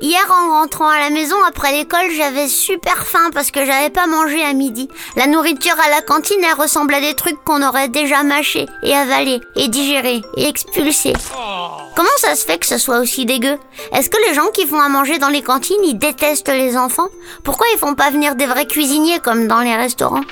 hier en rentrant à la maison après l'école, j'avais super faim parce que j'avais pas mangé à midi. La nourriture à la cantine, elle ressemble à des trucs qu'on aurait déjà mâchés et avalés et digérés et expulsés. Comment ça se fait que ce soit aussi dégueu? Est-ce que les gens qui font à manger dans les cantines, ils détestent les enfants? Pourquoi ils font pas venir des vrais cuisiniers comme dans les restaurants?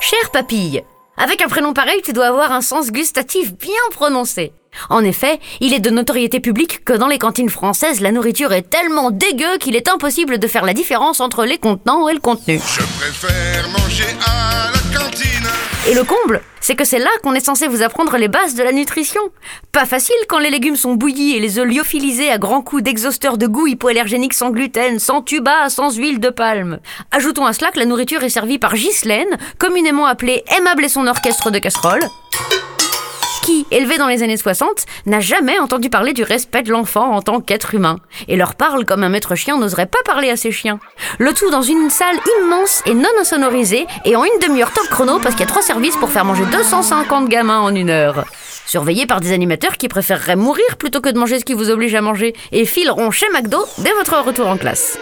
Chère papille, avec un prénom pareil, tu dois avoir un sens gustatif bien prononcé. En effet, il est de notoriété publique que dans les cantines françaises, la nourriture est tellement dégueu qu'il est impossible de faire la différence entre les contenants et le contenu. Et le comble, c'est que c'est là qu'on est censé vous apprendre les bases de la nutrition. Pas facile quand les légumes sont bouillis et les œufs lyophilisés à grands coups d'exhausteur de goût hypoallergénique sans gluten, sans tuba, sans huile de palme. Ajoutons à cela que la nourriture est servie par Ghislaine, communément appelée Aimable et son orchestre de casseroles qui, élevé dans les années 60, n'a jamais entendu parler du respect de l'enfant en tant qu'être humain, et leur parle comme un maître chien n'oserait pas parler à ses chiens. Le tout dans une salle immense et non insonorisée, et en une demi-heure top chrono parce qu'il y a trois services pour faire manger 250 gamins en une heure. Surveillés par des animateurs qui préféreraient mourir plutôt que de manger ce qui vous oblige à manger, et fileront chez McDo dès votre retour en classe.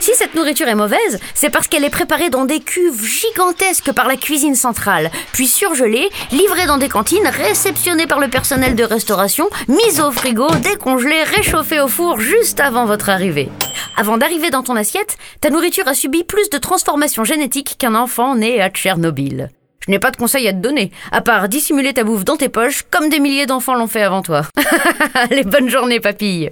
Si cette nourriture est mauvaise, c'est parce qu'elle est préparée dans des cuves gigantesques par la cuisine centrale, puis surgelée, livrée dans des cantines, réceptionnée par le personnel de restauration, mise au frigo, décongelée, réchauffée au four juste avant votre arrivée. Avant d'arriver dans ton assiette, ta nourriture a subi plus de transformations génétiques qu'un enfant né à Tchernobyl. Je n'ai pas de conseils à te donner, à part dissimuler ta bouffe dans tes poches comme des milliers d'enfants l'ont fait avant toi. Allez, bonne journée, papille